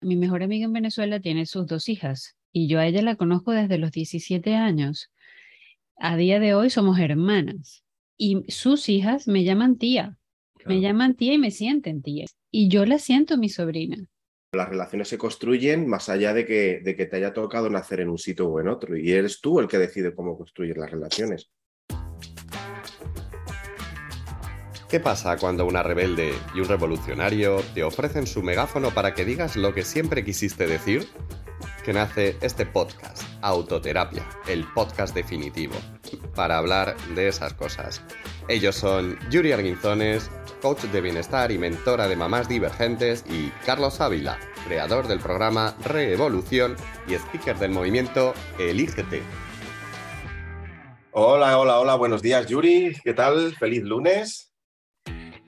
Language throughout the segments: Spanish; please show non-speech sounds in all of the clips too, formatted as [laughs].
Mi mejor amiga en Venezuela tiene sus dos hijas y yo a ella la conozco desde los 17 años. A día de hoy somos hermanas y sus hijas me llaman tía. Me llaman tía y me sienten tía. Y yo la siento mi sobrina. Las relaciones se construyen más allá de que, de que te haya tocado nacer en un sitio o en otro. Y eres tú el que decide cómo construir las relaciones. ¿Qué pasa cuando una rebelde y un revolucionario te ofrecen su megáfono para que digas lo que siempre quisiste decir? Que nace este podcast, Autoterapia, el podcast definitivo, para hablar de esas cosas. Ellos son Yuri Arguinzones, coach de bienestar y mentora de mamás divergentes, y Carlos Ávila, creador del programa Reevolución y speaker del movimiento Elígete. Hola, hola, hola, buenos días Yuri, ¿qué tal? Feliz lunes.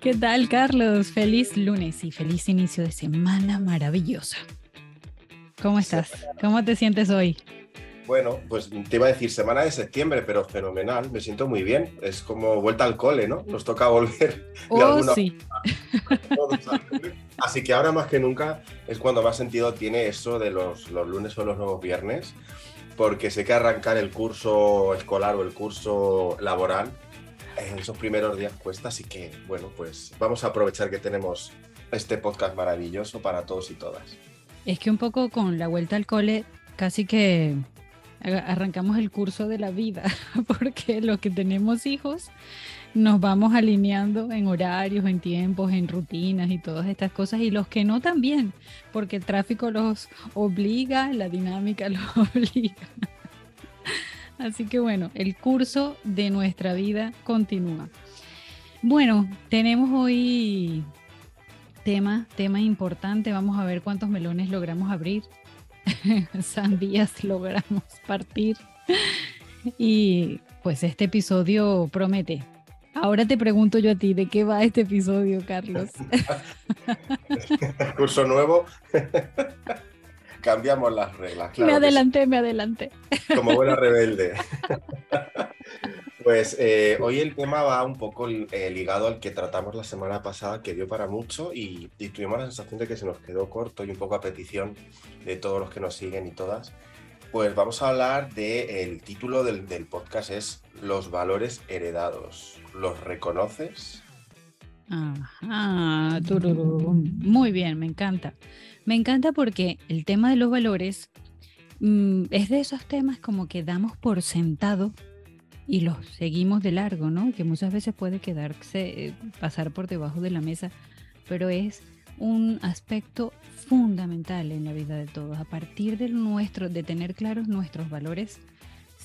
¿Qué tal, Carlos? Feliz lunes y feliz inicio de semana maravillosa. ¿Cómo estás? ¿Cómo te sientes hoy? Bueno, pues te iba a decir semana de septiembre, pero fenomenal, me siento muy bien. Es como vuelta al cole, ¿no? Nos toca volver. Oh, sí. Así que ahora más que nunca es cuando más sentido tiene eso de los, los lunes o los nuevos viernes, porque sé que arrancar el curso escolar o el curso laboral en esos primeros días cuesta, así que bueno, pues vamos a aprovechar que tenemos este podcast maravilloso para todos y todas. Es que un poco con la vuelta al cole, casi que arrancamos el curso de la vida, [laughs] porque los que tenemos hijos nos vamos alineando en horarios, en tiempos, en rutinas y todas estas cosas, y los que no también, porque el tráfico los obliga, la dinámica [laughs] los obliga. Así que bueno, el curso de nuestra vida continúa. Bueno, tenemos hoy tema, tema importante. Vamos a ver cuántos melones logramos abrir. [laughs] Sandías logramos partir. Y pues este episodio promete. Ahora te pregunto yo a ti, ¿de qué va este episodio, Carlos? [laughs] Curso nuevo [laughs] cambiamos las reglas. me adelanté, me adelanté. Como buena [laughs] rebelde. pues eh, hoy el tema va un poco eh, ligado al que tratamos la semana pasada, que dio para mucho y, tuvimos la sensación de que se nos quedó corto y un poco a petición de todos los que nos siguen y todas. Pues vamos a hablar del título del, del podcast es Los valores heredados. ¿Los reconoces? Ajá, muy bien, me encanta. Me encanta porque el tema de los valores mm, es de esos temas como que damos por sentado y los seguimos de largo, ¿no? Que muchas veces puede quedarse, eh, pasar por debajo de la mesa, pero es un aspecto fundamental en la vida de todos. A partir de nuestro, de tener claros nuestros valores,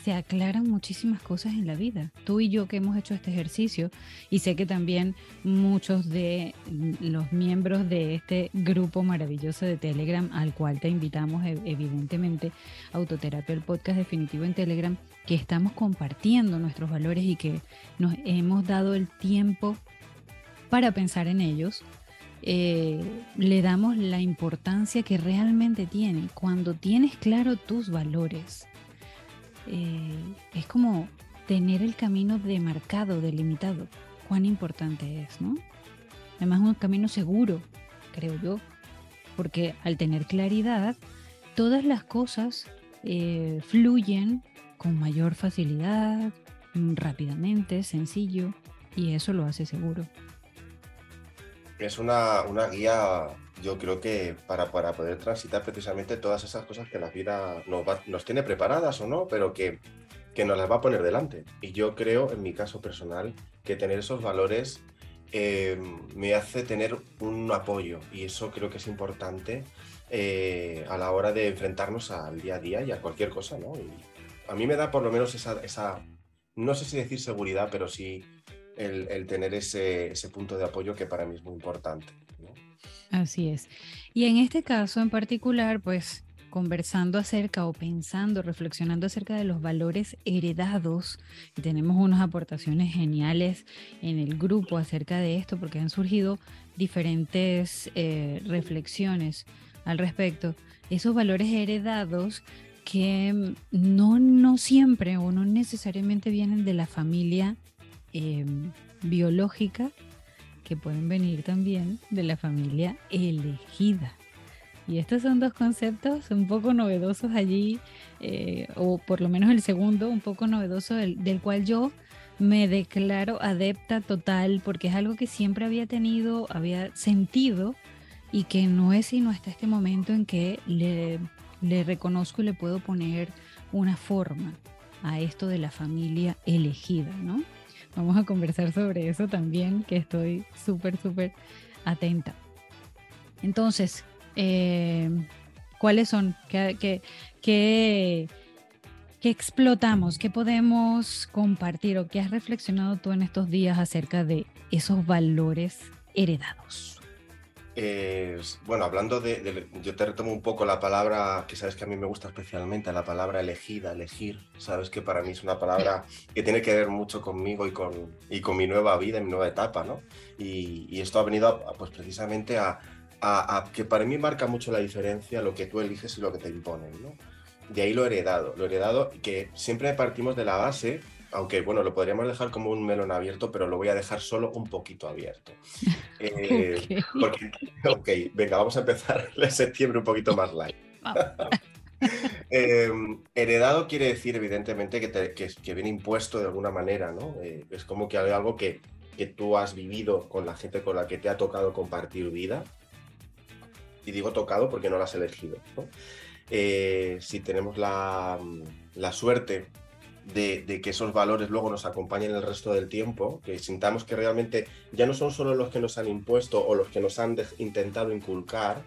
se aclaran muchísimas cosas en la vida. Tú y yo que hemos hecho este ejercicio y sé que también muchos de los miembros de este grupo maravilloso de Telegram al cual te invitamos e, evidentemente Autoterapia el podcast definitivo en Telegram que estamos compartiendo nuestros valores y que nos hemos dado el tiempo para pensar en ellos. Eh, le damos la importancia que realmente tiene cuando tienes claro tus valores eh, es como tener el camino demarcado, delimitado. Cuán importante es, ¿no? Además, un camino seguro, creo yo, porque al tener claridad, todas las cosas eh, fluyen con mayor facilidad, rápidamente, sencillo, y eso lo hace seguro. Es una, una guía yo creo que para, para, poder transitar precisamente todas esas cosas que la vida nos, nos tiene preparadas o no, pero que, que, nos las va a poner delante. Y yo creo, en mi caso personal, que tener esos valores eh, me hace tener un apoyo y eso creo que es importante eh, a la hora de enfrentarnos al día a día y a cualquier cosa, ¿no? A mí me da por lo menos esa, esa no sé si decir seguridad, pero sí el, el tener ese, ese punto de apoyo que para mí es muy importante. Así es. Y en este caso en particular, pues conversando acerca o pensando, reflexionando acerca de los valores heredados, tenemos unas aportaciones geniales en el grupo acerca de esto, porque han surgido diferentes eh, reflexiones al respecto. Esos valores heredados que no, no siempre o no necesariamente vienen de la familia em, biológica, que pueden venir también de la familia elegida. Y estos son dos conceptos un poco novedosos allí, eh, o por lo menos el segundo, un poco novedoso, del, del, cual yo me declaro adepta total, porque es algo que siempre había tenido, había sentido, y que no es sino hasta este momento en que le, le reconozco y le puedo poner una forma a esto de la familia elegida, ¿no? Vamos a conversar sobre eso también, que estoy súper, súper atenta. Entonces, eh, ¿cuáles son? ¿Qué, qué, explotamos? ¿Qué podemos compartir o qué has reflexionado tú en estos días acerca de esos valores heredados? Bueno, hablando de, Yo te retomo un poco la palabra que sabes que a mí me gusta especialmente, la palabra elegida, elegir. Sabes que para mí es una palabra que tiene que ver mucho conmigo y con, y con mi nueva vida, mi nueva etapa, ¿no? Y, y esto ha venido, pues precisamente a, a, que para mí marca mucho la diferencia lo que tú eliges y lo que te imponen. ¿no? De ahí lo heredado, lo heredado que siempre partimos de la base, aunque bueno, lo podríamos dejar como un melón abierto, pero lo voy a dejar solo un poquito abierto. [laughs] Eh, porque, [laughs] ok, venga, vamos a empezar [laughs] el septiembre un poquito más light. Em, heredado quiere decir, evidentemente, que, que, viene impuesto de alguna manera, ¿no? Eh, es como que hay algo que, que tú has vivido con la gente con la que te ha tocado compartir vida y digo tocado porque no lo has elegido. Eh, si tenemos la, suerte de, que esos valores luego nos acompañen el resto del tiempo, que sintamos que realmente ya no son solo los que nos han impuesto o los que nos han intentado inculcar,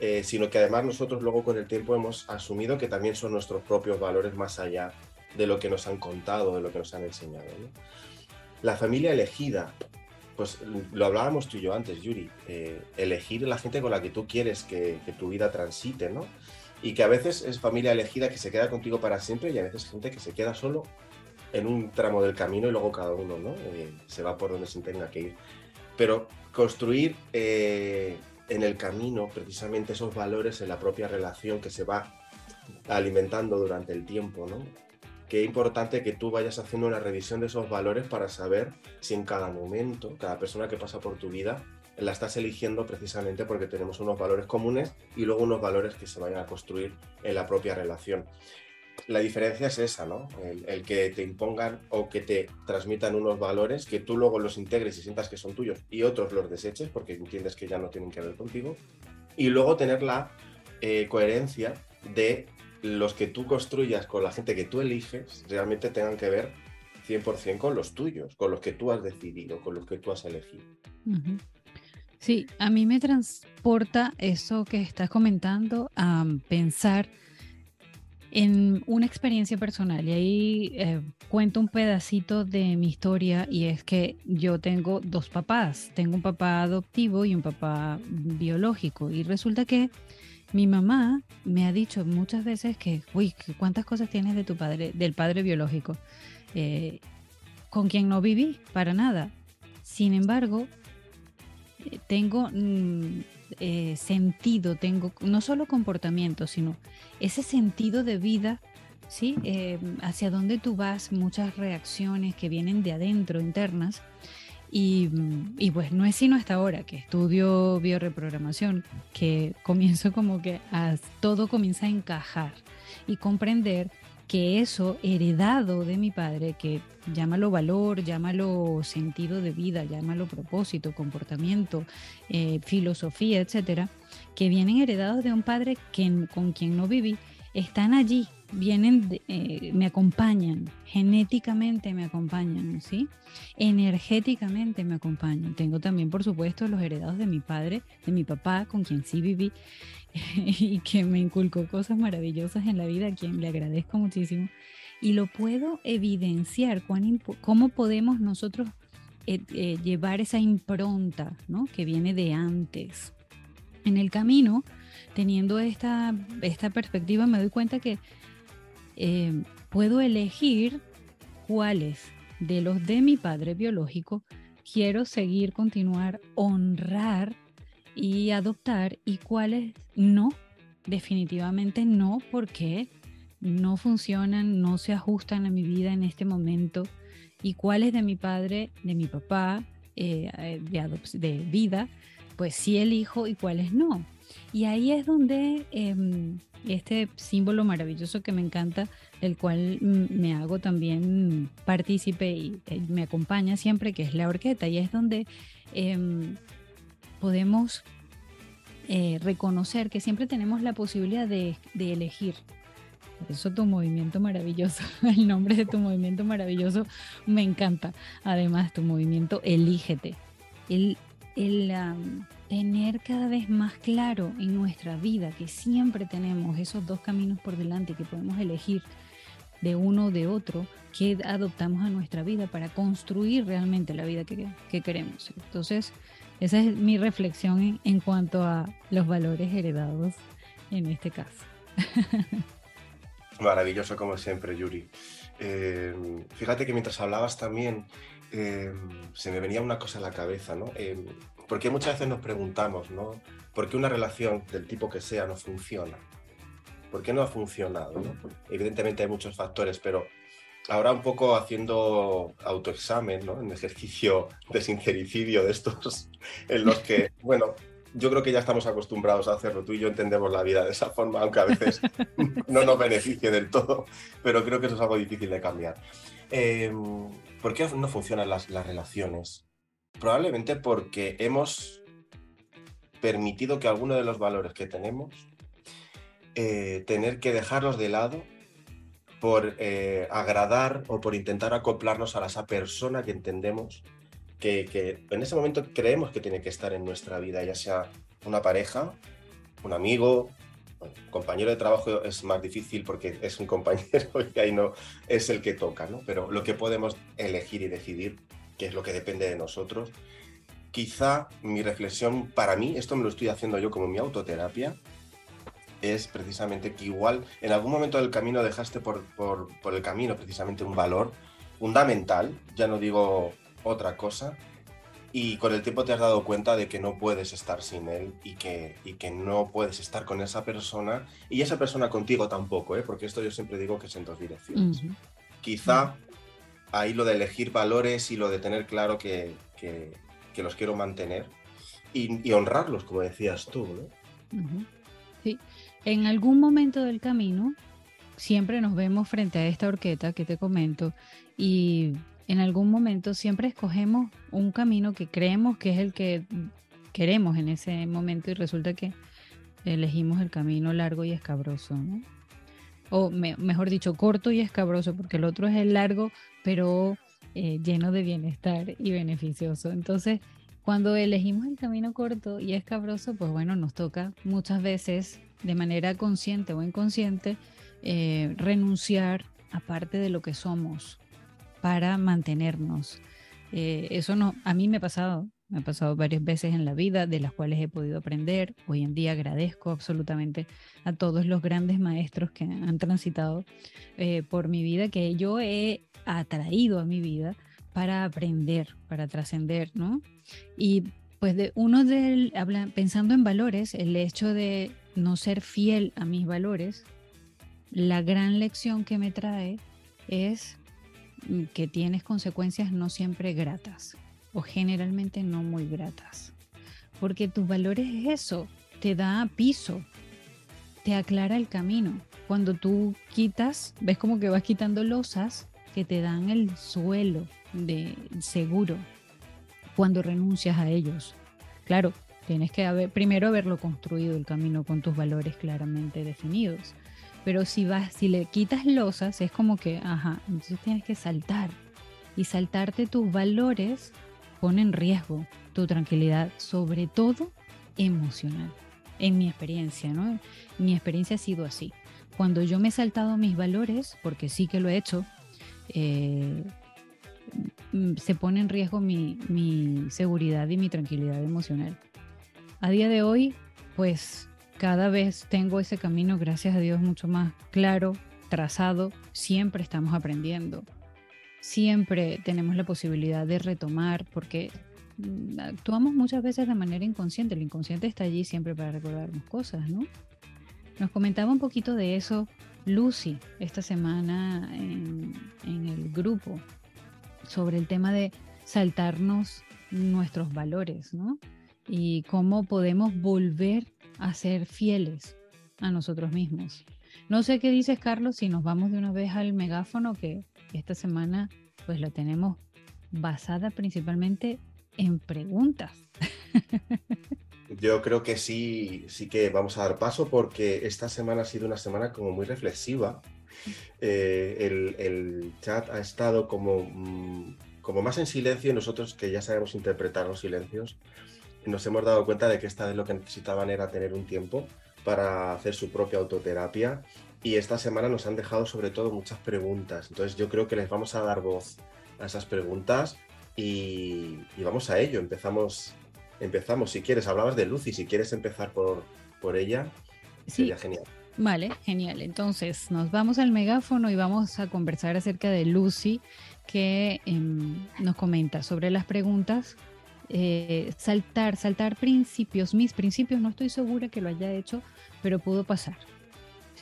eh, sino que además nosotros luego con el tiempo hemos asumido que también son nuestros propios valores más allá de lo que nos han contado, de lo que nos han enseñado. La familia elegida pues lo hablábamos tú y yo antes, Yuri, eh, elegir la gente con la que tú quieres que, tu vida transite, ¿no? Y que a veces es familia elegida que se queda contigo para siempre y a veces gente que se queda solo en un tramo del camino y luego cada uno, ¿no? Eh, se va por donde se tenga que ir. Pero construir eh, en el camino precisamente esos valores en la propia relación que se va alimentando durante el tiempo, ¿no? qué importante que tú vayas haciendo una revisión de esos valores para saber si en cada momento, cada persona que pasa por tu vida, la estás eligiendo precisamente porque tenemos unos valores comunes y luego unos valores que se vayan a construir en la propia relación. La diferencia es esa, ¿no? El, que te impongan o que te transmitan unos valores que tú luego los integres y sientas que son tuyos y otros los deseches porque entiendes que ya no tienen que ver contigo. Y luego tener la eh, coherencia de los que tú construyas con la gente que tú eliges realmente tengan que ver 100% con los tuyos, con los que tú has decidido, con los que tú has elegido. Sí, a mí me transporta eso que estás comentando a pensar en una experiencia personal y ahí eh, cuento un pedacito de mi historia y es que yo tengo dos papás, tengo un papá adoptivo y un papá biológico y resulta que mi mamá me ha dicho muchas veces que, uy, ¿cuántas cosas tienes de tu padre, del padre biológico? Eh, con quien no viví para nada. Sin embargo, tengo mm, eh, sentido, tengo no solo comportamiento, sino ese sentido de vida, ¿sí? hacia dónde tú vas, muchas reacciones que vienen de adentro, internas, y, y, pues no es sino hasta ahora que estudio bioreprogramación que comienzo como que todo comienza a encajar y comprender que eso heredado de mi padre, que llámalo valor, llámalo sentido de vida, llámalo propósito, comportamiento, eh, filosofía, etcétera, que vienen heredados de un padre que, con quien no viví, están allí vienen, eh, me acompañan, genéticamente me acompañan, ¿sí? Energéticamente me acompañan. Tengo también, por supuesto, los heredados de mi padre, de mi papá, con quien sí viví [laughs] y que me inculcó cosas maravillosas en la vida, a quien le agradezco muchísimo. Y lo puedo evidenciar, cuán cómo podemos nosotros eh, eh, llevar esa impronta, ¿no? Que viene de antes. En el camino, teniendo esta, esta perspectiva, me doy cuenta que eh, puedo elegir cuáles de los de mi padre biológico quiero seguir, continuar, honrar y adoptar y cuáles no, definitivamente no, porque no funcionan, no se ajustan a mi vida en este momento y cuáles de mi padre, de mi papá, eh, de, de vida, pues sí elijo y cuáles no. Y ahí es donde em, este símbolo maravilloso que me encanta, el cual me hago también partícipe y eh, me acompaña siempre, que es la horqueta, y es donde em, podemos eh, reconocer que siempre tenemos la posibilidad de, elegir. Por eso tu movimiento maravilloso, [laughs] el nombre de tu movimiento maravilloso me encanta. Además, tu movimiento Elígete. El, el tener cada vez más claro en nuestra vida que siempre tenemos esos dos caminos por delante que podemos elegir de uno o de otro que adoptamos a nuestra vida para construir realmente la vida que, que queremos. Entonces, esa es mi reflexión en, cuanto a los valores heredados en este caso. Maravilloso como siempre, Yuri. Eh, fíjate que mientras hablabas también eh, se me venía una cosa a la cabeza, ¿no? Eh, porque muchas veces nos preguntamos, ¿no? ¿Por qué una relación del tipo que sea no funciona? ¿Por qué no ha funcionado? Evidentemente hay muchos factores, pero ahora un poco haciendo autoexamen, ¿no? En ejercicio de sincericidio de estos, [laughs] en los que, bueno, yo creo que ya estamos acostumbrados a hacerlo. Tú y yo entendemos la vida de esa forma, aunque a veces [laughs] no nos beneficie del todo, pero creo que eso es algo difícil de cambiar. Em, ¿Por qué no funcionan las, las relaciones? Probablemente porque hemos permitido que alguno de los valores que tenemos, eh, tener que dejarlos de lado por eh, agradar o por intentar acoplarnos a esa persona que entendemos que, en ese momento creemos que tiene que estar en nuestra vida, ya sea una pareja, un amigo, compañero de trabajo es más difícil porque es un [laughs] compañero y ahí no es el que toca, ¿no? Pero lo que podemos elegir y decidir, que es lo que depende de nosotros, quizá mi reflexión para mí, esto me lo estoy haciendo yo como mi autoterapia, es precisamente que igual en algún momento del camino dejaste por, por, el camino precisamente un valor fundamental, ya no digo otra cosa, y con el tiempo te has dado cuenta de que no puedes estar sin él y que, y que no puedes estar con esa persona y esa persona contigo tampoco, ¿eh? porque esto yo siempre digo que es en dos direcciones. Quizá ahí lo de elegir valores y lo de tener claro que, que, los quiero mantener y, honrarlos, como decías tú. ¿no? Sí, en algún momento del camino siempre nos vemos frente a esta horqueta que te comento y en algún momento siempre escogemos un camino que creemos que es el que queremos en ese momento y resulta que elegimos el camino largo y escabroso. O mejor dicho, corto y escabroso, porque el otro es el largo, pero eh, lleno de bienestar y beneficioso. Entonces, cuando elegimos el camino corto y escabroso, pues bueno, nos toca muchas veces de manera consciente o inconsciente, eh, renunciar a parte de lo que somos para mantenernos. Eh, eso no, a mí me ha pasado, me ha pasado varias veces en la vida, de las cuales he podido aprender. Hoy en día agradezco absolutamente a todos los grandes maestros que han transitado eh, por mi vida, que yo he atraído a mi vida para aprender, para trascender, ¿no? Y pues de uno de, pensando en valores, el hecho de no ser fiel a mis valores, la gran lección que me trae es mm, que tienes consecuencias no siempre gratas o generalmente no muy gratas. Porque tus valores es eso, te da piso, te aclara el camino. Cuando tú quitas, ves como que vas quitando losas que te dan el suelo de seguro cuando renuncias a ellos. Claro, Tienes que haber, primero haberlo construido el camino con tus valores claramente definidos. Pero si vas, si le quitas losas, es como que, ajá, entonces tienes que saltar. Y saltarte tus valores pone en riesgo tu tranquilidad, sobre todo emocional. En mi experiencia, ¿no? Mi experiencia ha sido así. Cuando yo me he saltado mis valores, porque sí que lo he hecho, eh, se pone en riesgo mi, mi seguridad y mi tranquilidad emocional. A día de hoy, pues cada vez tengo ese camino, gracias a Dios, mucho más claro, trazado. Siempre estamos aprendiendo. Siempre tenemos la posibilidad de retomar porque mm, actuamos muchas veces de manera inconsciente. El inconsciente está allí siempre para recordarnos cosas, ¿no? Nos comentaba un poquito de eso Lucy esta semana en, el grupo sobre el tema de saltarnos nuestros valores, ¿no? y cómo podemos volver a ser fieles a nosotros mismos. No sé qué dices, Carlos, si nos vamos de una vez al megáfono, que esta semana pues la tenemos basada principalmente en preguntas. [laughs] Yo creo que sí, sí que vamos a dar paso porque esta semana ha sido una semana como muy reflexiva. Eh, el, chat ha estado como, mm, como más en silencio y nosotros que ya sabemos interpretar los silencios, nos hemos dado cuenta de que esta vez lo que necesitaban era tener un tiempo para hacer su propia autoterapia y esta semana nos han dejado sobre todo muchas preguntas. Entonces yo creo que les vamos a dar voz a esas preguntas y, y vamos a ello. Empezamos empezamos. Si quieres, hablabas de Lucy, si quieres empezar por, por ella, sería genial. Vale, genial. Entonces, nos vamos al megáfono y vamos a conversar acerca de Lucy, que em, nos comenta sobre las preguntas. Eh, saltar, saltar principios, mis principios, no estoy segura que lo haya hecho, pero pudo pasar.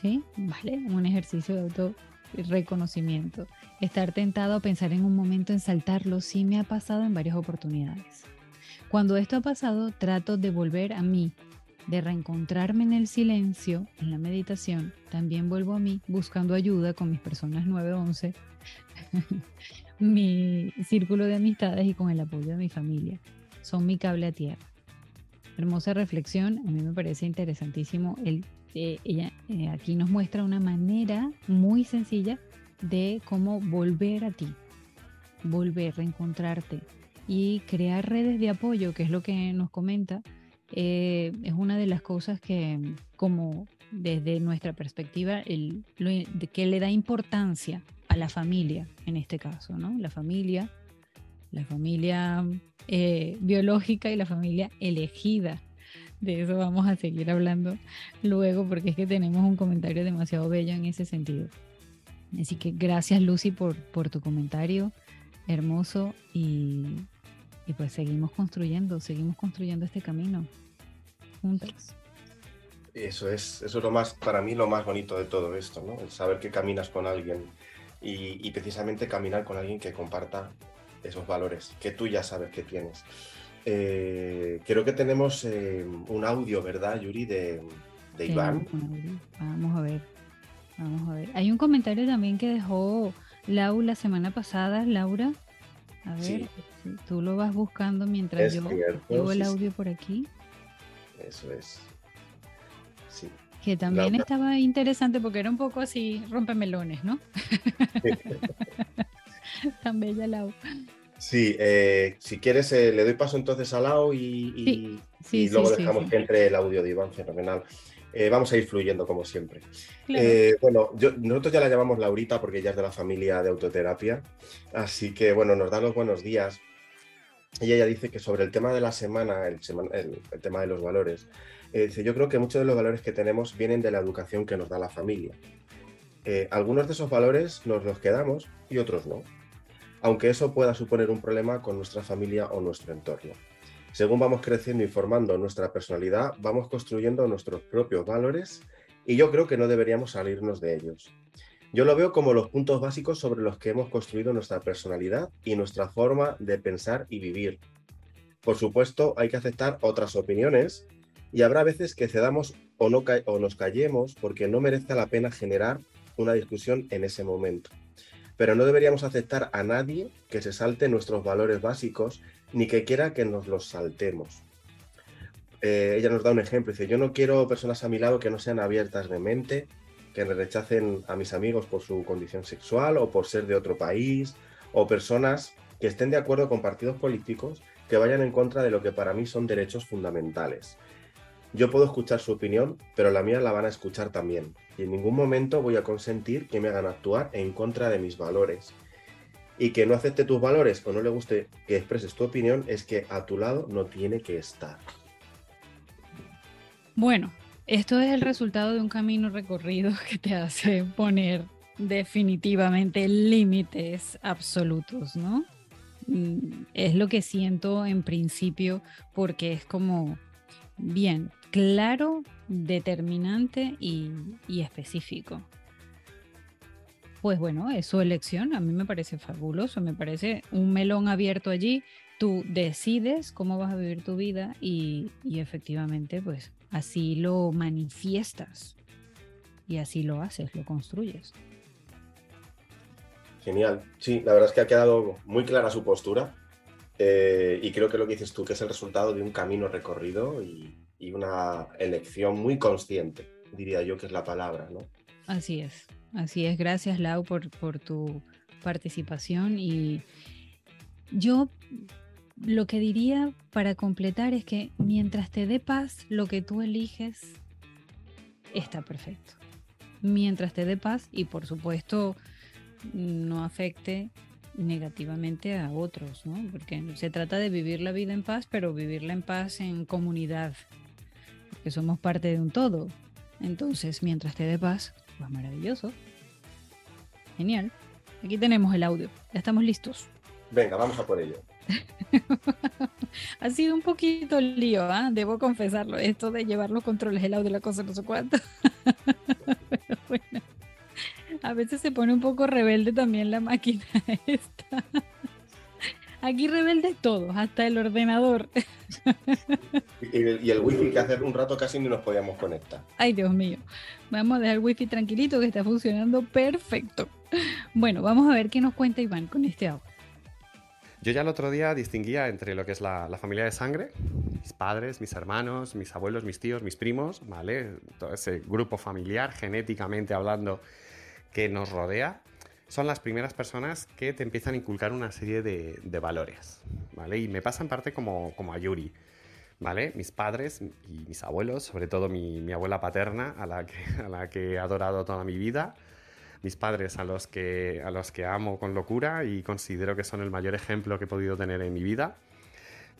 ¿Sí? Vale, un ejercicio de auto reconocimiento. Estar tentado a pensar en un momento en saltarlo sí me ha pasado en varias oportunidades. Cuando esto ha pasado, trato de volver a mí, de reencontrarme en el silencio, en la meditación. También vuelvo a mí buscando ayuda con mis personas 911, [laughs] mi círculo de amistades y con el apoyo de mi familia. Son mi cable a tierra. Hermosa reflexión, a mí me parece interesantísimo. El, eh, ella eh, aquí nos muestra una manera muy sencilla de cómo volver a ti, volver, reencontrarte, y crear redes de apoyo, que es lo que nos comenta, eh, es una de las cosas que, como desde nuestra perspectiva, el, que le da importancia a la familia, en este caso, ¿no? La familia, la familia biológica y la familia elegida. De eso vamos a seguir hablando luego, porque es que tenemos un comentario demasiado bello en ese sentido. Así que gracias Lucy por, por tu comentario hermoso y, y pues seguimos construyendo, seguimos construyendo este camino juntos. Eso es, eso es lo más, para mí lo más bonito de todo esto, ¿no? El saber que caminas con alguien y, precisamente caminar con alguien que comparta esos valores que tú ya sabes que tienes. Eh, creo que tenemos eh, un audio, ¿verdad, Yuri, de, de Iván? Vamos a ver, vamos a ver. Hay un comentario también que dejó Lau la semana pasada, Laura. A ver, tú lo vas buscando mientras yo llevo el audio por aquí. Eso es. Sí. Que también estaba interesante porque era un poco así, rompemelones, ¿no? [laughs] Tan bella Lau. Sí, eh, si quieres, eh, le doy paso entonces a Lau y, y luego dejamos que entre el audio de Iván, fenomenal. Eh, vamos a ir fluyendo como siempre. Bueno, nosotros ya la llamamos Laurita porque ella es de la familia de autoterapia, así que bueno, nos da los buenos días. Y ella dice que sobre el tema de la semana, el, tema de los valores, dice, yo creo que muchos de los valores que tenemos vienen de la educación que nos da la familia. algunos de esos valores nos los quedamos y otros no, aunque eso pueda suponer un problema con nuestra familia o nuestro entorno. Según vamos creciendo y formando nuestra personalidad, vamos construyendo nuestros propios valores y yo creo que no deberíamos salirnos de ellos. Yo lo veo como los puntos básicos sobre los que hemos construido nuestra personalidad y nuestra forma de pensar y vivir. Por supuesto, hay que aceptar otras opiniones y habrá veces que cedamos o, no o nos callemos porque no merece la pena generar una discusión en ese momento. Pero no deberíamos aceptar a nadie que se salte nuestros valores básicos ni que quiera que nos los saltemos. Eh, ella nos da un ejemplo, dice, yo no quiero personas a mi lado que no sean abiertas de mente, que me rechacen a mis amigos por su condición sexual o por ser de otro país, o personas que estén de acuerdo con partidos políticos que vayan en contra de lo que para mí son derechos fundamentales. Yo puedo escuchar su opinión, pero la mía la van a escuchar también, y en ningún momento voy a consentir que me hagan actuar en contra de mis valores y que no acepte tus valores o no le guste que expreses tu opinión, es que a tu lado no tiene que estar. Bueno, esto es el resultado de un camino recorrido [laughs] que te hace poner definitivamente límites absolutos, ¿no? Mm, es lo que siento en principio porque es como bien claro, determinante y, específico pues bueno, es su elección. A mí me parece fabuloso, me parece un melón abierto allí tú decides cómo vas a vivir tu vida y, y efectivamente, pues así lo manifiestas y así lo haces, lo construyes. Genial. Sí, la verdad es que ha quedado muy clara su postura eh, y creo que lo que dices tú, que es el resultado de un camino recorrido y, y, una elección muy consciente, diría yo que es la palabra, ¿no? Así es, así es. Gracias, Lau, por, por tu participación y yo lo que diría para completar es que mientras te dé paz, lo que tú eliges está perfecto. Mientras te dé paz y por supuesto no afecte negativamente a otros, ¿no? Porque se trata de vivir la vida en paz, pero vivirla en paz en comunidad, porque somos parte de un todo. Entonces, mientras te dé paz, pues maravilloso. Genial. Aquí tenemos el audio. Ya estamos listos. Venga, vamos a por ello. [laughs] ha sido un poquito lío, ¿ah? debo confesarlo. Esto de llevar los controles, el audio, la cosa, no sé cuánto. Pero [laughs] bueno, a veces se pone un poco rebelde también la máquina [laughs] esta. Aquí rebelde todos, hasta el ordenador. [laughs] y, el, y el wifi que hace un rato casi ni nos podíamos conectar. Ay, Dios mío. Vamos a dejar el wifi tranquilito que está funcionando perfecto. Bueno, vamos a ver qué nos cuenta Iván con este audio. Yo ya el otro día distinguía entre lo que es la, la, familia de sangre, mis padres, mis hermanos, mis abuelos, mis tíos, mis primos, ¿vale? Todo ese grupo familiar, genéticamente hablando, que nos rodea, son las primeras personas que te empiezan a inculcar una serie de, de valores, ¿vale? Y me pasa en parte como, como a Yuri, ¿vale? Mis padres y mis abuelos, sobre todo mi, mi abuela paterna, a la, que, [laughs] a la que he adorado toda mi vida, mis padres a los, que, a los que amo con locura y considero que son el mayor ejemplo que he podido tener en mi vida,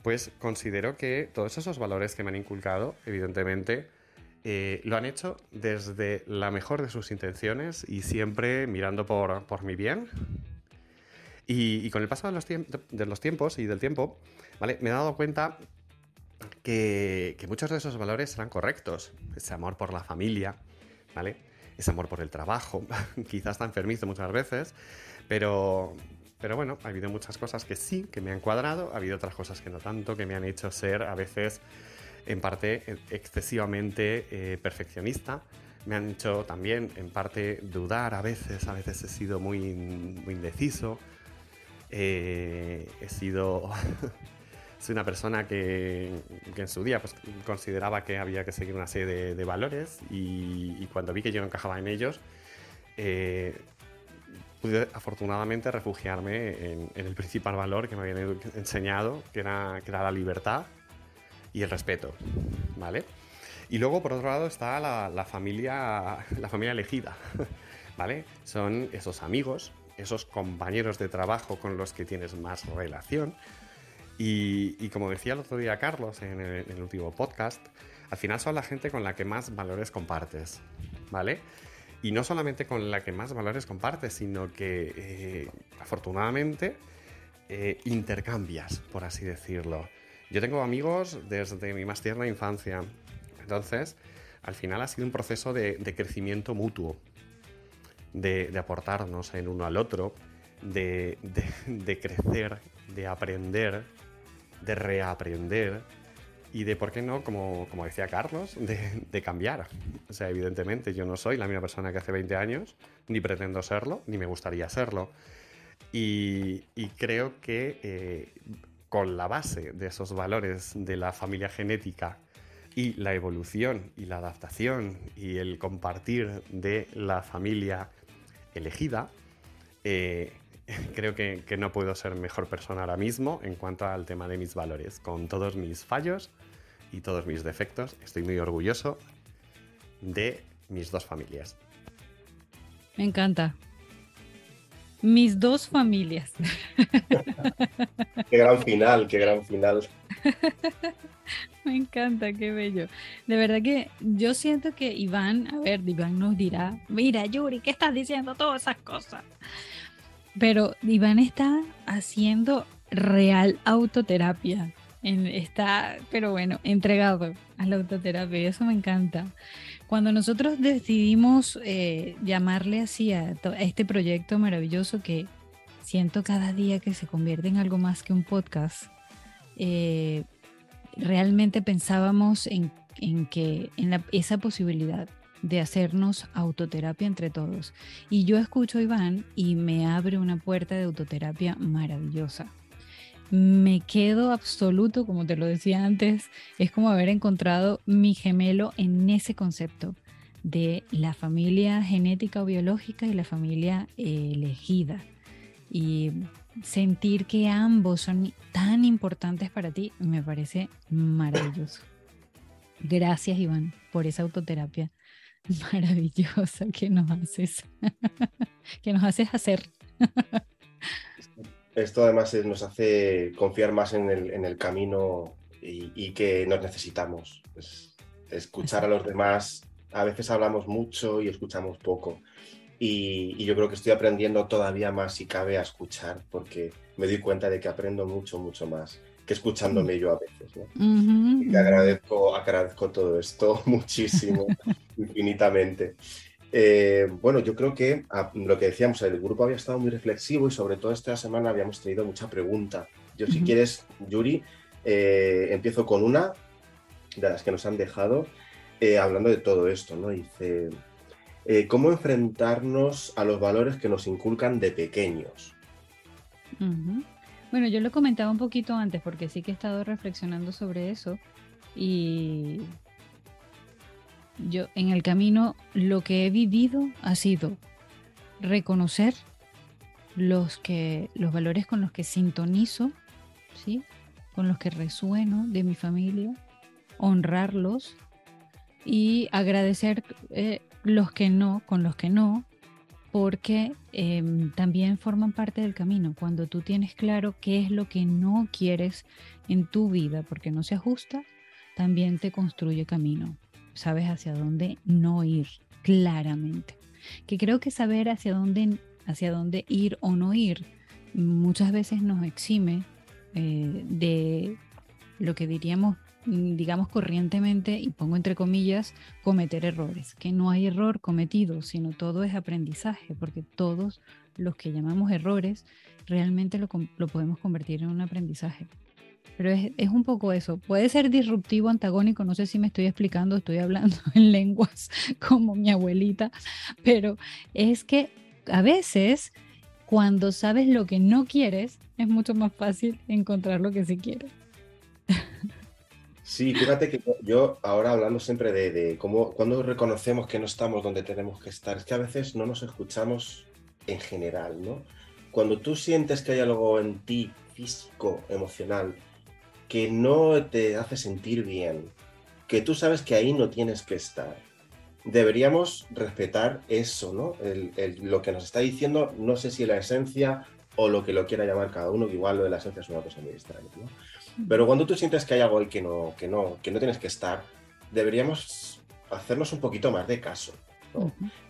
pues considero que todos esos valores que me han inculcado, evidentemente, eh, lo han hecho desde la mejor de sus intenciones y siempre mirando por, por mi bien. Y, y, con el paso de los, de los, tiempos y del tiempo, ¿vale? me he dado cuenta que, que muchos de esos valores eran correctos. Ese amor por la familia, ¿vale? ese amor por el trabajo, [laughs] quizás está enfermizo muchas veces, pero, pero bueno, ha habido muchas cosas que sí, que me han cuadrado, ha habido otras cosas que no tanto, que me han hecho ser a veces, en parte, excesivamente eh, perfeccionista. Me han hecho también, en parte, dudar a veces, a veces he sido muy, indeciso. Eh, he sido [laughs] soy una persona que, en su día pues, consideraba que había que seguir una serie de, valores y, cuando vi que yo no encajaba en ellos, eh, pude afortunadamente refugiarme en, en, el principal valor que me habían enseñado, que era, que era la libertad y el respeto, ¿vale? Y luego, por otro lado, está la, familia, la familia elegida, [laughs] ¿vale? Son esos amigos, esos compañeros de trabajo con los que tienes más relación, y, como decía el otro día Carlos en el, en el, último podcast, al final son la gente con la que más valores compartes, ¿vale? Y no solamente con la que más valores compartes, sino que eh, afortunadamente eh, intercambias, por así decirlo. Yo tengo amigos desde mi más tierna infancia, entonces al final ha sido un proceso de, crecimiento mutuo, de, aportarnos en uno al otro, de, crecer, de aprender, de reaprender y de, ¿por qué no? Como, como decía Carlos, de, cambiar. O sea, evidentemente yo no soy la misma persona que hace 20 años, ni pretendo serlo, ni me gustaría serlo. Y, y creo que eh, con la base de esos valores de la familia genética y la evolución y la adaptación y el compartir de la familia elegida, eh, [laughs] creo que, que, no puedo ser mejor persona ahora mismo en cuanto al tema de mis valores. Con todos mis fallos y todos mis defectos, estoy muy orgulloso de mis dos familias. Me encanta. Mis dos familias. [laughs] qué gran final, qué gran final. [laughs] Me encanta, qué bello. De verdad que yo siento que Iván, a ver, Iván nos dirá, mira Yuri, ¿qué estás diciendo todas esas cosas? Pero Iván está haciendo real autoterapia. En, está, pero bueno, entregado a la autoterapia eso me encanta. Cuando nosotros decidimos eh, llamarle así a, este proyecto maravilloso que siento cada día que se convierte en algo más que un podcast, eh, realmente pensábamos en, que en esa posibilidad de hacernos autoterapia entre todos. Y yo escucho a Iván y me abre una puerta de autoterapia maravillosa. Me quedo absoluto, como te lo decía antes, es como haber encontrado mi gemelo en ese concepto de la familia genética o biológica y la familia elegida. Y sentir que ambos son tan importantes para ti me parece maravilloso. Gracias, Iván, por esa autoterapia [laughs] maravillosa que nos haces, [laughs] que nos haces hacer. [laughs] Esto además nos hace confiar más en el, camino y, que nos necesitamos. escuchar a los demás. A veces hablamos mucho y escuchamos poco. Y, yo creo que estoy aprendiendo todavía más si cabe a escuchar, porque me doy cuenta de que aprendo mucho, mucho más que escuchándome yo a veces. y te agradezco, agradezco todo esto [laughs] muchísimo, [laughs] infinitamente. Eh, bueno, yo creo que ah, lo que decíamos, el grupo había estado muy reflexivo y sobre todo esta semana habíamos tenido mucha pregunta. Yo, si quieres, Yuri, eh, empiezo con una de las que nos han dejado, eh, hablando de todo esto, ¿no? Dice, ¿cómo enfrentarnos a los valores que nos inculcan de pequeños? Bueno, yo lo comentaba un poquito antes porque sí que he estado reflexionando sobre eso y yo en el camino lo que he vivido ha sido reconocer los que los valores con los que sintonizo, ¿sí? Con los que resueno de mi familia, honrarlos y agradecer eh, los que no, con los que no, porque em, también forman parte del camino. Cuando tú tienes claro qué es lo que no quieres en tu vida porque no se ajusta, también te construye camino. Sabes hacia dónde no ir claramente. Que creo que saber hacia dónde, hacia dónde ir o no ir muchas veces nos exime eh, de lo que diríamos digamos corrientemente, y pongo entre comillas, cometer errores, que no hay error cometido, sino todo es aprendizaje, porque todos los que llamamos errores realmente lo, podemos convertir en un aprendizaje. Pero es, es, un poco eso. Puede ser disruptivo, antagónico, no sé si me estoy explicando, estoy hablando [laughs] en lenguas como mi abuelita, pero es que a veces cuando sabes lo que no quieres, es mucho más fácil encontrar lo que sí quieres. Sí, fíjate que yo ahora hablando siempre de, cómo cuando reconocemos que no estamos donde tenemos que estar, es que a veces no nos escuchamos en general, ¿no? Cuando tú sientes que hay algo en ti físico, emocional, que no te hace sentir bien, que tú sabes que ahí no tienes que estar, deberíamos respetar eso, ¿no? lo que nos está diciendo, no sé si la esencia o lo que lo quiera llamar cada uno, que igual lo de la esencia es una cosa muy extraña, ¿no? Pero cuando tú sientes que hay algo ahí que no, que no, que no tienes que estar, deberíamos hacernos un poquito más de caso.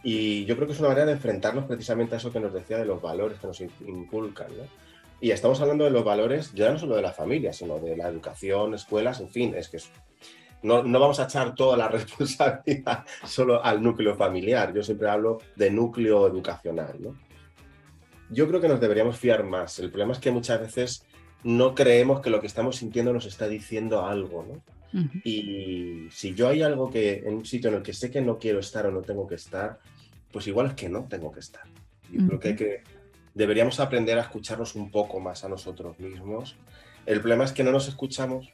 Y yo creo que es una manera de enfrentarnos precisamente a eso que nos decía de los valores que nos inculcan. ¿no? Y estamos hablando de los valores ya no solo de la familia, sino de la educación, escuelas, en fin, es que no, no, vamos a echar toda la [laughs] responsabilidad solo al núcleo familiar. Yo siempre hablo de núcleo educacional. ¿no? Yo creo que nos deberíamos fiar más. El problema es que muchas veces no creemos que lo que estamos sintiendo nos está diciendo algo, ¿no? Y si yo hay algo que en un sitio en el que sé que no quiero estar o no tengo que estar, pues igual es que no tengo que estar. Yo creo que, que deberíamos aprender a escucharnos un poco más a nosotros mismos. El problema es que no nos escuchamos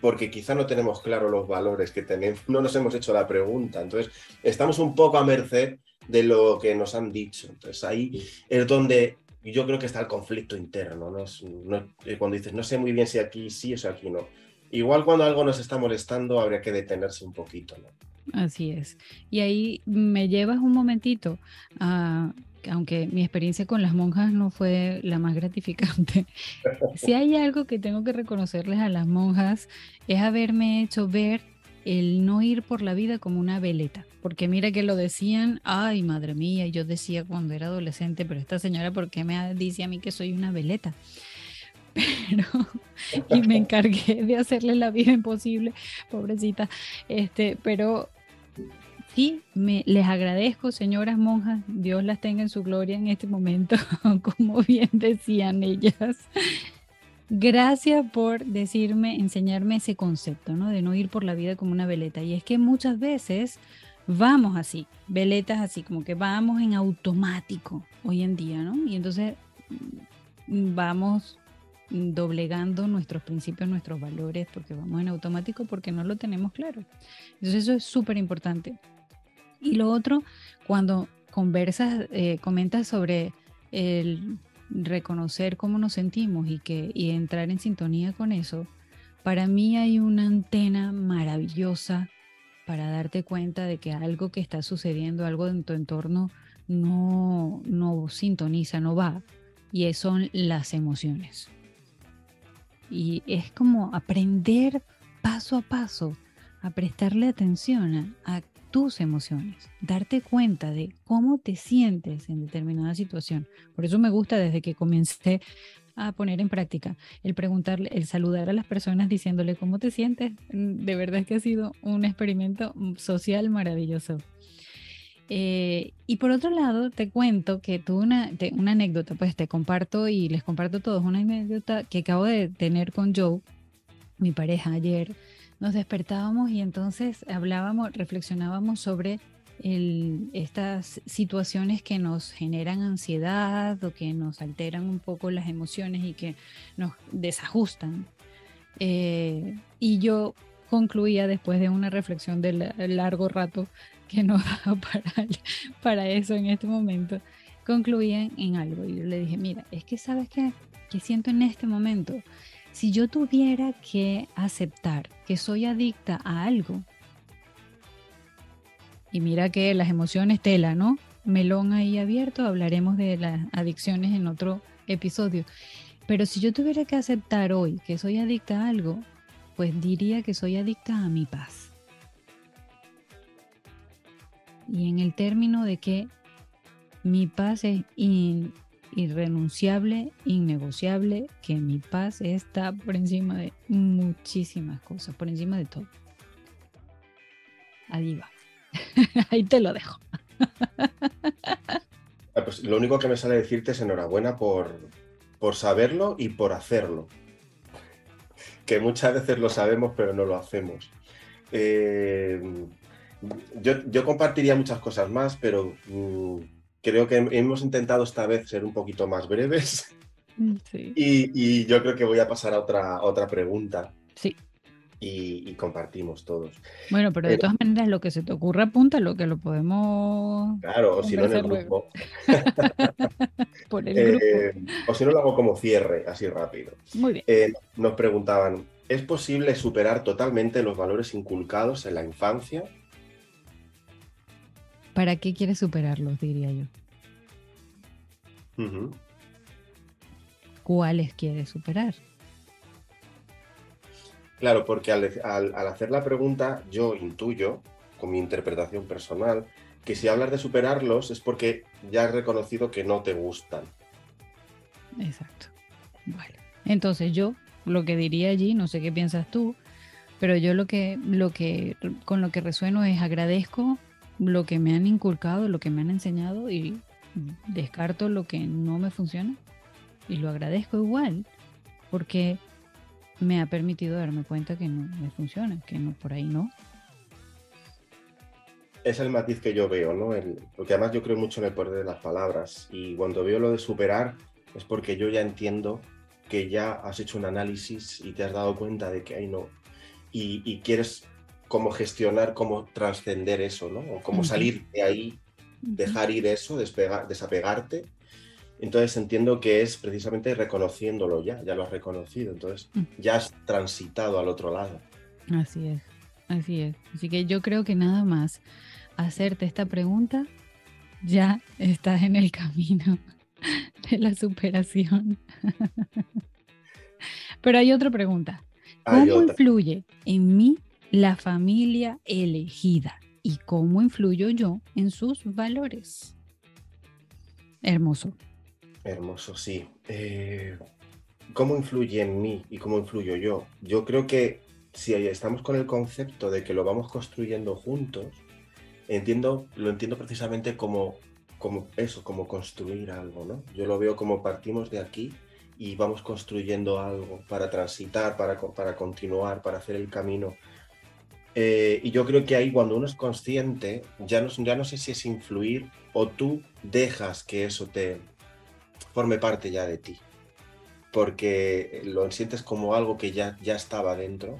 porque quizá no tenemos claro los valores que tenemos, [laughs] no nos hemos hecho la pregunta. Entonces, estamos un poco a merced de lo que nos han dicho. Entonces, ahí es donde yo creo que está el conflicto interno, ¿no? Eh, cuando dices, no sé muy bien si aquí sí o si aquí no. Igual cuando algo nos está molestando, habría que detenerse un poquito. Así es. Y ahí me llevas un momentito a, aunque mi experiencia con las monjas no fue la más gratificante, [laughs] si hay algo que tengo que reconocerles a las monjas es haberme hecho ver el no ir por la vida como una veleta. Porque mira que lo decían, ay madre mía, yo decía cuando era adolescente, pero esta señora, ¿por qué me dice a mí que soy una veleta? [laughs] Pero, y me encargué de hacerle la vida imposible, pobrecita. Este, pero sí, me, les agradezco, señoras monjas, Dios las tenga en su gloria en este momento, [laughs] como bien decían ellas. Gracias por decirme, enseñarme ese concepto, ¿no? De no ir por la vida como una veleta. Y es que muchas veces vamos así, veletas así, como que vamos en automático hoy en día, ¿no? Y entonces mm, vamos doblegando nuestros principios, nuestros valores, porque vamos en automático, porque no lo tenemos claro. Entonces eso es súper importante. Y lo otro, cuando conversas, eh, comentas sobre el reconocer cómo nos sentimos y, que, y entrar en sintonía con eso, para mí hay una antena maravillosa para darte cuenta de que algo que está sucediendo, algo en tu entorno, no, no sintoniza, no va. Y son las emociones. Y es como aprender paso a paso a prestarle atención a, tus emociones, darte cuenta de cómo te sientes en determinada situación. Por eso me gusta desde que comencé a poner en práctica el preguntarle, el saludar a las personas diciéndole cómo te sientes. De verdad que ha sido un experimento social maravilloso. Eh, y por otro lado, te cuento que tuve una, una anécdota, pues te comparto y les comparto a todos una anécdota que acabo de tener con Joe, mi pareja, ayer. Nos despertábamos y entonces hablábamos, reflexionábamos sobre el, estas situaciones que nos generan ansiedad o que nos alteran un poco las emociones y que nos desajustan. Eh, y yo concluía después de una reflexión de largo rato que no [laughs] daba para, para eso en este momento, concluían en algo. Y yo le dije, mira, es que sabes qué, siento en este momento, si yo tuviera que aceptar que soy adicta a algo, y mira que las emociones tela, ¿no? Melón ahí abierto, hablaremos de las adicciones en otro episodio. Pero si yo tuviera que aceptar hoy que soy adicta a algo, pues diría que soy adicta a mi paz y en el término de que mi paz es irrenunciable, innegociable, que mi paz está por encima de muchísimas cosas, por encima de todo. Ahí va. [laughs] Ahí te lo dejo. Ah, pues lo único que me sale decirte es enhorabuena por, por saberlo y por hacerlo. Que muchas veces lo sabemos pero no lo hacemos. Eh, yo, compartiría muchas cosas más, pero mm, creo que hemos intentado esta vez ser un poquito más breves. Mm, Y, yo creo que voy a pasar a otra, otra pregunta. Sí. Y, compartimos todos. Bueno, pero de todas maneras, lo que se te ocurra, apunta lo que lo podemos. Claro, o si no en el grupo. [laughs] Por el grupo. Eh, o si no, lo hago como cierre, así rápido. Muy bien. Eh, nos preguntaban: ¿es posible superar totalmente los valores inculcados en la infancia ¿Para qué quieres superarlos, diría yo? ¿Cuáles quieres superar? Claro, porque al, hacer la pregunta yo intuyo, con mi interpretación personal, que si hablas de superarlos es porque ya has reconocido que no te gustan. Exacto. Bueno, entonces yo lo que diría allí, no sé qué piensas tú, pero yo lo que, lo que, con lo que resueno es agradezco lo que me han inculcado, lo que me han enseñado y descarto lo que no me funciona y lo agradezco igual porque me ha permitido darme cuenta que no me funciona, que no por ahí no. Es el matiz que yo veo, ¿no? porque además yo creo mucho en el poder de las palabras y cuando veo lo de superar es porque yo ya entiendo que ya has hecho un análisis y te has dado cuenta de que ahí no. Y, y quieres cómo gestionar, cómo trascender eso, ¿no? O cómo salir de ahí, dejar ir eso, despegar, desapegarte. Entonces entiendo que es precisamente reconociéndolo ya, ya lo has reconocido, entonces mm. ya has transitado al otro lado. Así es, así es. Así que yo creo que nada más hacerte esta pregunta, ya estás en el [laughs] camino de la superación. [laughs] Pero hay otra pregunta. ¿Cómo influye en mí la familia elegida y cómo influyo yo en sus valores. Hermoso. Hermoso, sí. Eh, ¿Cómo influye en mí y cómo influyo yo? Yo creo que si estamos con el concepto de que lo vamos construyendo juntos, entiendo, lo entiendo precisamente como, como eso, como construir algo, ¿no? Yo lo veo como partimos de aquí y vamos construyendo algo para transitar, para, para continuar, para hacer el camino. Eh, y yo creo que ahí cuando uno es consciente, ya no, ya no sé si es influir o tú dejas que eso te forme parte ya de ti, porque lo sientes como algo que ya, ya estaba dentro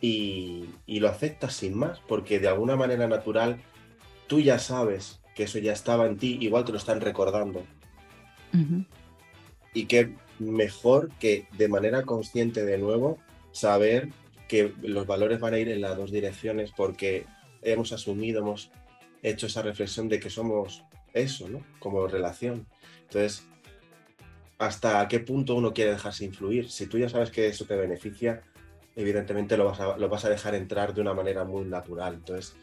y, y lo aceptas sin más, porque de alguna manera natural tú ya sabes que eso ya estaba en ti, igual te lo están recordando. Y que mejor que de manera consciente de nuevo saber que los valores van a ir en las dos direcciones porque hemos asumido, hemos hecho esa reflexión de que somos eso, ¿no? Como relación. Entonces, ¿hasta qué punto uno quiere dejarse influir? Si tú ya sabes que eso te beneficia, evidentemente lo vas a, lo vas a dejar entrar de una manera muy natural. Entonces,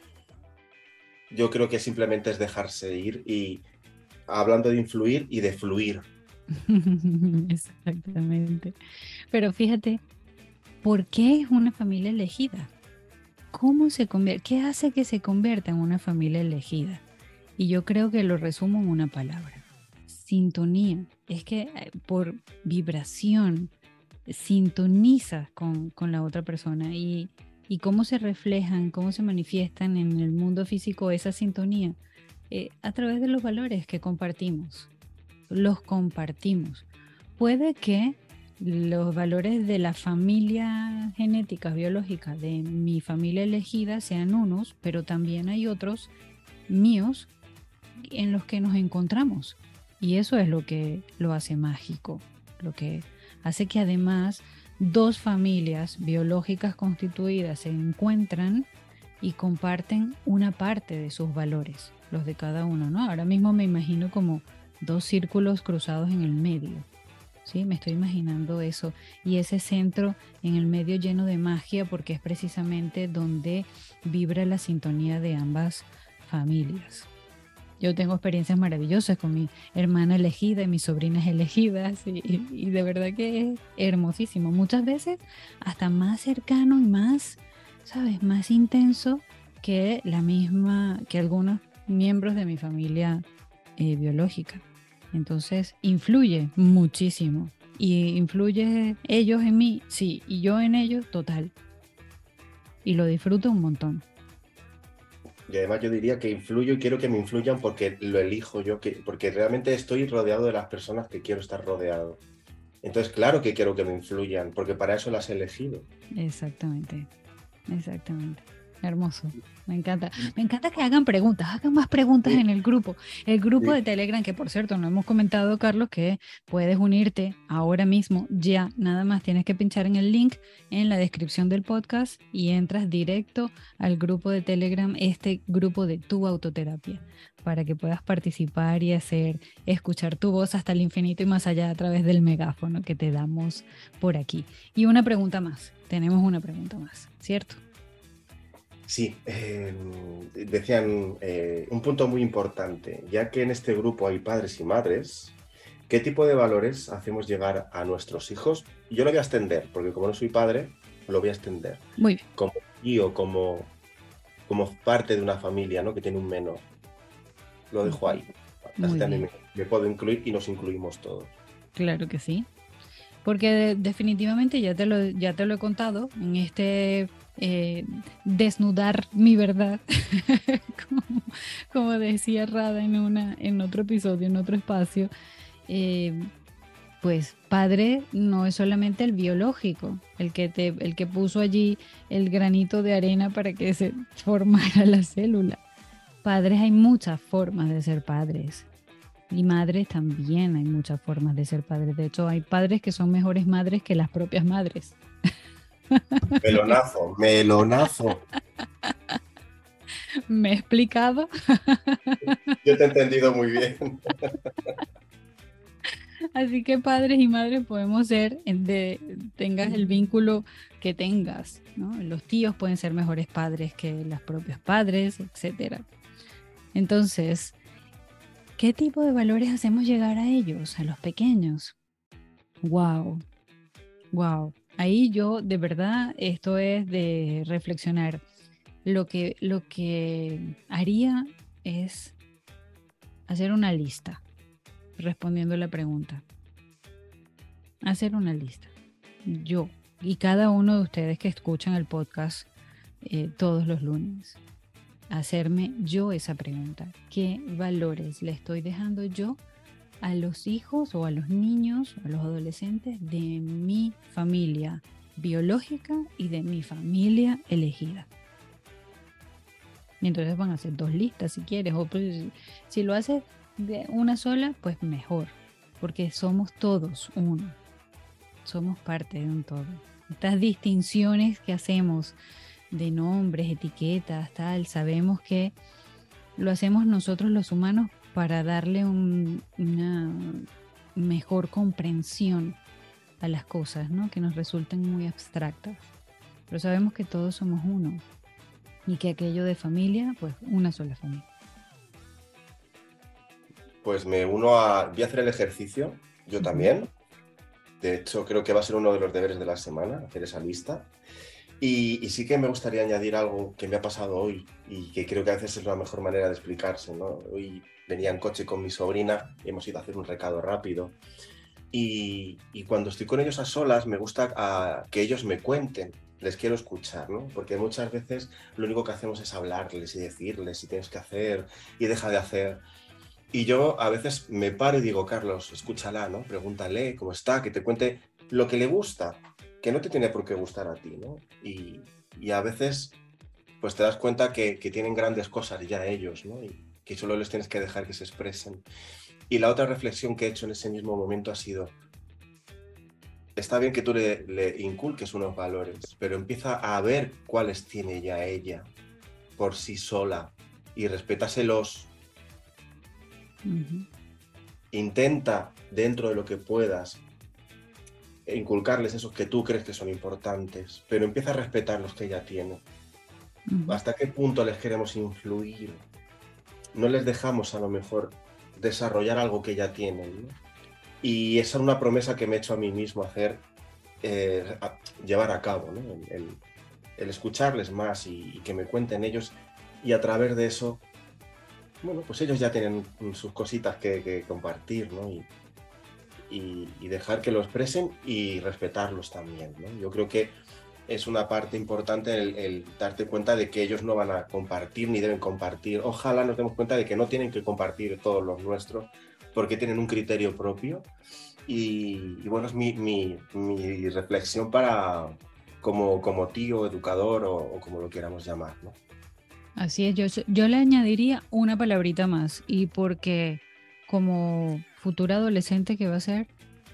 yo creo que simplemente es dejarse ir y hablando de influir y de fluir. [laughs] Exactamente. Pero fíjate, ¿por qué es una familia elegida? ¿Cómo se convierte? ¿Qué hace que se convierta en una familia elegida? Y yo creo que lo resumo en una palabra. Sintonía. Es que eh, por vibración sintonizas con, con la otra persona y y cómo se reflejan, cómo se manifiestan en el mundo físico esa sintonía eh, a través de los valores que compartimos. Los compartimos. Puede que los valores de la familia genética biológica de mi familia elegida sean unos, pero también hay otros míos en los que nos encontramos. Y eso es lo que lo hace mágico, lo que hace que además dos familias biológicas constituidas se encuentran y comparten una parte de sus valores, los de cada uno, ¿no? Ahora mismo me imagino como dos círculos cruzados en el medio. Sí, me estoy imaginando eso y ese centro en el medio lleno de magia porque es precisamente donde vibra la sintonía de ambas familias. Yo tengo experiencias maravillosas con mi hermana elegida y mis sobrinas elegidas y, de verdad que es hermosísimo. Muchas veces hasta más cercano y más, ¿sabes? Más intenso que la misma, que algunos miembros de mi familia eh, biológica. Entonces, influye muchísimo. Y influye ellos en mí, sí, y yo en ellos, total. Y lo disfruto un montón. Y además yo diría que influyo y quiero que me influyan porque lo elijo yo, que, porque realmente estoy rodeado de las personas que quiero estar rodeado. Entonces, claro que quiero que me influyan, porque para eso las he elegido. Exactamente, exactamente. Hermoso. Me encanta. Me encanta que hagan preguntas, hagan más preguntas en el grupo. El grupo de Telegram, que por cierto no hemos comentado, Carlos, que puedes unirte ahora mismo, ya, nada más tienes que pinchar en el link en la descripción del podcast y entras directo al grupo de Telegram, este grupo de tu autoterapia, para que puedas participar y hacer, escuchar tu voz hasta el infinito y más allá a través del megáfono que te damos por aquí. Y una pregunta más, tenemos una pregunta más, ¿cierto? Sí, em, decían eh, un punto muy importante, ya que en este grupo hay padres y madres, ¿qué tipo de valores hacemos llegar a nuestros hijos? Yo lo voy a extender, porque como no soy padre, lo voy a extender. Muy bien. Como tío, como, como parte de una familia ¿no? que tiene un menor. Lo dejo ahí. también me, puedo incluir y nos incluimos todos. Claro que sí. Porque definitivamente ya te lo, ya te lo he contado en este eh, desnudar mi verdad, [laughs] como, decía Rada en, una, en otro episodio, en otro espacio, eh, pues padre no es solamente el biológico, el que, te, el que puso allí el granito de arena para que se formara la célula. Padres hay muchas formas de ser padres. Y madres también hay muchas formas de ser padres. De hecho, hay padres que son mejores madres que las propias madres. [laughs] Melonazo, melonazo. ¿Me he explicado? Yo te he entendido muy bien. Así que padres y madres podemos ser, de, tengas el vínculo que tengas, Los tíos pueden ser mejores padres que los propios padres, etc. Entonces, ¿qué tipo de valores hacemos llegar a ellos, a los pequeños? Wow, wow. Ahí yo de verdad esto es de reflexionar. Lo que, lo que haría es hacer una lista respondiendo la pregunta. hacer una lista. Yo y cada uno de ustedes que escuchan el podcast eh, todos los lunes, hacerme yo esa pregunta. ¿Qué valores le estoy dejando yo a los hijos o a los niños, a los adolescentes de mi familia biológica y de mi familia elegida? Y entonces van a hacer dos listas si quieres, o pues, si lo haces de una sola, pues mejor, porque somos todos uno, somos parte de un todo. Estas distinciones que hacemos de nombres, etiquetas, tal, sabemos que lo hacemos nosotros los humanos para darle una mejor comprensión a las cosas, ¿no? Que nos resulten muy abstractas. Pero sabemos que todos somos uno y que aquello de familia, pues una sola familia. Pues me uno a... Voy a hacer el ejercicio, yo también. De hecho, creo que va a ser uno de los deberes de la semana, hacer esa lista. Y, sí que me gustaría añadir algo que me ha pasado hoy y que creo que a veces es la mejor manera de explicarse. ¿no? Hoy venía en coche con mi sobrina y hemos ido a hacer un recado rápido. Y, cuando estoy con ellos a solas, me gusta a, que ellos me cuenten les quiero escuchar, ¿no? Porque muchas veces lo único que hacemos es hablarles y decirles si tienes que hacer y deja de hacer. Y yo a veces me paro y digo, Carlos, escúchala, ¿no? Pregúntale cómo está, que te cuente lo que le gusta, que no te tiene por qué gustar a ti, ¿no? Y, a veces, pues te das cuenta que, tienen grandes cosas ya ellos, ¿no? Y que solo les tienes que dejar que se expresen. Y la otra reflexión que he hecho en ese mismo momento ha sido, está bien que tú le, le, inculques unos valores, pero empieza a ver cuáles tiene ya ella por sí sola y respétaselos Intenta, dentro de lo que puedas, inculcarles esos que tú crees que son importantes, pero empieza a respetar los que ella tiene. ¿Hasta qué punto les queremos influir? No les dejamos a lo mejor desarrollar algo que ya tienen. Y esa es una promesa que me he hecho a mí mismo hacer, eh, llevar a cabo, el, escucharles más y, que me cuenten ellos y a través de eso bueno, pues ellos ya tienen sus cositas que, compartir, ¿no? Y, dejar que lo expresen y respetarlos también, ¿no? Yo creo que es una parte importante el, darte cuenta de que ellos no van a compartir ni deben compartir. Ojalá nos demos cuenta de que no tienen que compartir todos los nuestros porque tienen un criterio propio. Y, bueno, es mi, reflexión para como, como tío, educador o, o como lo queramos llamar, ¿no? Así es, yo, yo le añadiría una palabrita más y porque como futura adolescente que va a ser,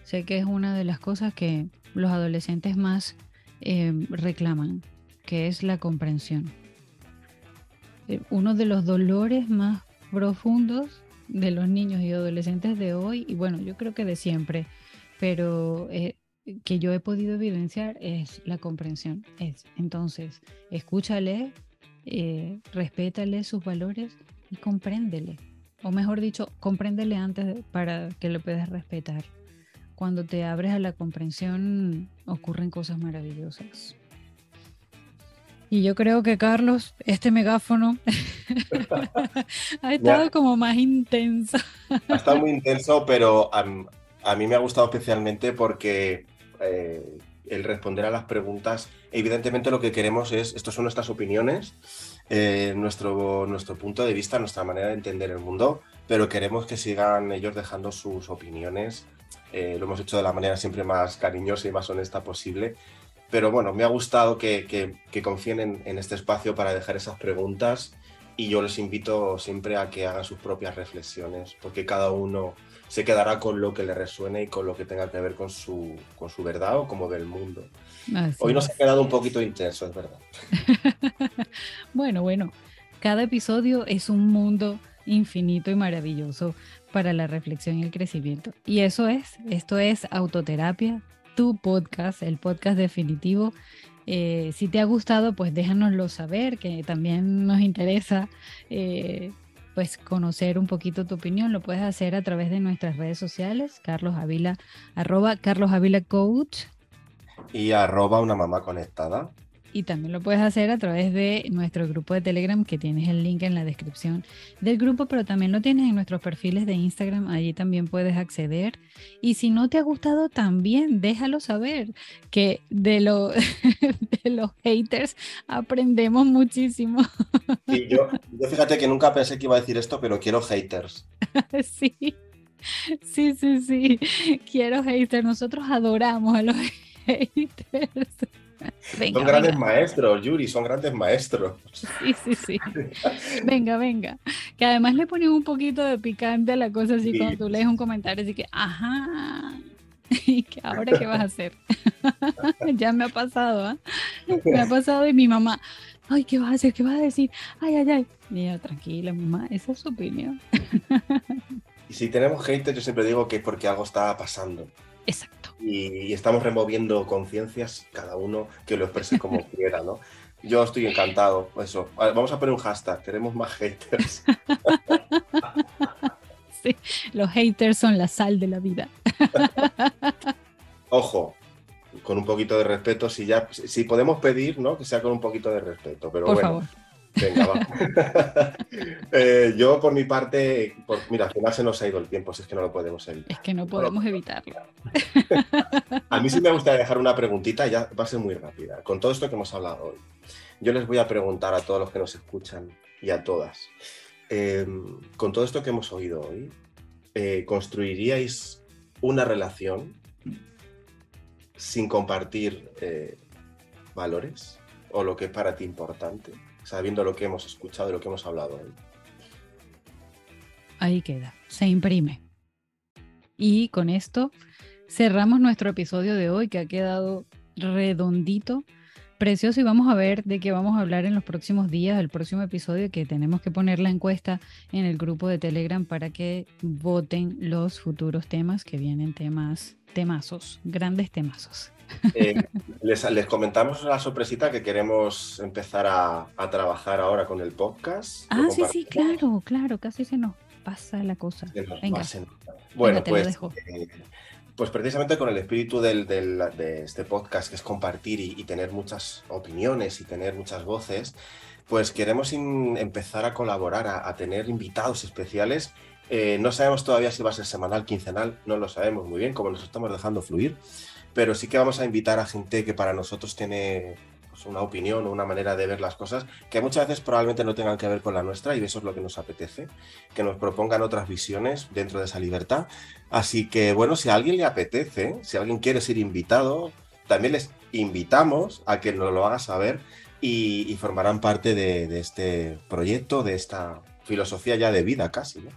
sé que es una de las cosas que los adolescentes más em, reclaman, que es la comprensión. Eh, uno de los dolores más profundos de los niños y adolescentes de hoy, y bueno, yo creo que de siempre, pero eh, que yo he podido evidenciar es la comprensión. Es, entonces, escúchale, eh, respétale sus valores y compréndele. O mejor dicho, compréndele antes para que lo puedas respetar. Cuando te abres a la comprensión ocurren cosas maravillosas. Y yo creo que Carlos, este megáfono [laughs] ha estado como más intenso. ha estado muy intenso, pero a, mí me ha gustado especialmente porque eh, el responder a las preguntas. Evidentemente lo que queremos es, estas son nuestras opiniones, eh, nuestro, nuestro punto de vista, nuestra manera de entender el mundo, pero queremos que sigan ellos dejando sus opiniones. Eh, lo hemos hecho de la manera siempre más cariñosa y más honesta posible. Pero bueno, me ha gustado que, que, confíen en, en este espacio para dejar esas preguntas y yo les invito siempre a que hagan sus propias reflexiones, porque cada uno se quedará con lo que le resuene y con lo que tenga que ver con su, con su verdad o como ve el mundo. Hoy nos ha quedado un poquito intenso, es verdad. [laughs] bueno, bueno, cada episodio es un mundo infinito y maravilloso para la reflexión y el crecimiento. Y eso es, esto es Autoterapia, tu podcast, el podcast definitivo. Eh, si te ha gustado, pues déjanoslo saber, que también nos interesa eh, pues conocer un poquito tu opinión, lo puedes hacer a través de nuestras redes sociales, Carlos Avila, arroba Carlos Avila Coach. Y arroba una mamá conectada. Y también lo puedes hacer a través de nuestro grupo de Telegram, que tienes el link en la descripción del grupo, pero también lo tienes en nuestros perfiles de Instagram, allí también puedes acceder. Y si no te ha gustado, también déjalo saber, que de, lo, [laughs] de los haters aprendemos muchísimo. Y yo, yo fíjate que nunca pensé que iba a decir esto, pero quiero haters. [laughs] sí. Sí, sí, sí. Quiero haters. Nosotros adoramos a los [laughs] haters [laughs] son grandes maestros, Yuri, son grandes maestros. Sí, sí, sí. [laughs] Venga, venga. Que además le ponen un poquito de picante a la cosa, así cuando tú lees un comentario, así que, ajá. [laughs] ¿Y que ahora qué vas a hacer? ya me ha pasado, ¿ah? Me ha pasado y mi mamá, ay, ¿qué vas a hacer? ¿Qué vas a decir? Ay, ay, ay. Y tranquila, mamá, esa es su opinión. y si tenemos gente, yo siempre digo que es porque algo está pasando. Exacto. Y, estamos removiendo conciencias, cada uno que lo exprese como [laughs] quiera, ¿no? Yo estoy encantado, eso. Vamos a poner un hashtag, queremos más haters. [laughs] sí, los haters son la sal de la vida. [laughs] Ojo, con un poquito de respeto, si ya, si podemos pedir, ¿no? Que sea con un poquito de respeto, pero Por bueno. Favor. Venga, va. [laughs] Eh, yo por mi parte, mira, al final se nos ha ido el tiempo, si es que no lo podemos evitar. Es que no podemos evitarlo. A mí sí me gustaría dejar una preguntita, ya va a ser muy rápida. Con todo esto que hemos hablado hoy, yo les voy a preguntar a todos los que nos escuchan y a todas, em, con todo esto que hemos oído hoy, eh, ¿construiríais una relación sin compartir eh, valores o lo que es para ti importante? Sabiendo lo que hemos escuchado y lo que hemos hablado. Ahí queda, se imprime. Y con esto cerramos nuestro episodio de hoy que ha quedado redondito, precioso y vamos a ver de qué vamos a hablar en los próximos días, el próximo episodio que tenemos que poner la encuesta en el grupo de Telegram para que voten los futuros temas que vienen temas temazos, grandes temazos. Eh, les, comentamos la sorpresita que queremos empezar a, trabajar ahora con el podcast. Ah, sí, sí, claro, claro, casi se nos pasa la cosa. Venga. Bueno, pues, eh, pues precisamente con el espíritu de este podcast, que es compartir y, tener muchas opiniones y tener muchas voces, pues queremos empezar a colaborar, a, tener invitados especiales. Eh, no sabemos todavía si va a ser semanal, quincenal, no lo sabemos muy bien, como nos estamos dejando fluir pero sí que vamos a invitar a gente que para nosotros tiene pues, una opinión o una manera de ver las cosas que muchas veces probablemente no tengan que ver con la nuestra y eso es lo que nos apetece, que nos propongan otras visiones dentro de esa libertad. Así que bueno, si a alguien le apetece, si alguien quiere ser invitado, también les invitamos a que nos lo haga saber y, formarán parte de, de, este proyecto, de esta filosofía ya de vida casi. ¿no?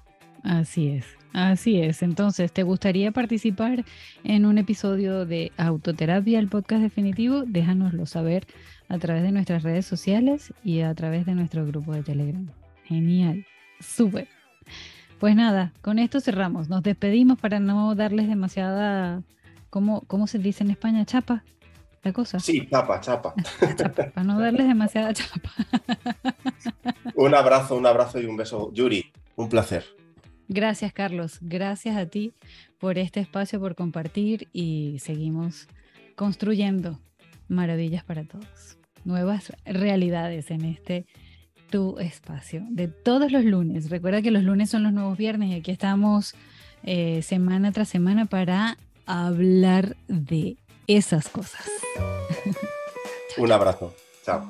Así es. Así es. Entonces, ¿te gustaría participar en un episodio de Autoterapia, el podcast definitivo? Déjanoslo saber a través de nuestras redes sociales y a través de nuestro grupo de Telegram. Genial. Súper. Pues nada, con esto cerramos. Nos despedimos para no darles demasiada, ¿cómo, cómo se dice en España? Chapa, la cosa. Sí, chapa, chapa. para no darles demasiada chapa. un abrazo, un abrazo y un beso. Yuri, un placer. Gracias, Carlos. Gracias a ti por este espacio, por compartir y seguimos construyendo maravillas para todos. Nuevas realidades en este tu espacio de todos los lunes. Recuerda que los lunes son los nuevos viernes y aquí estamos eh, semana tras semana para hablar de esas cosas. [laughs] Un abrazo. Chao.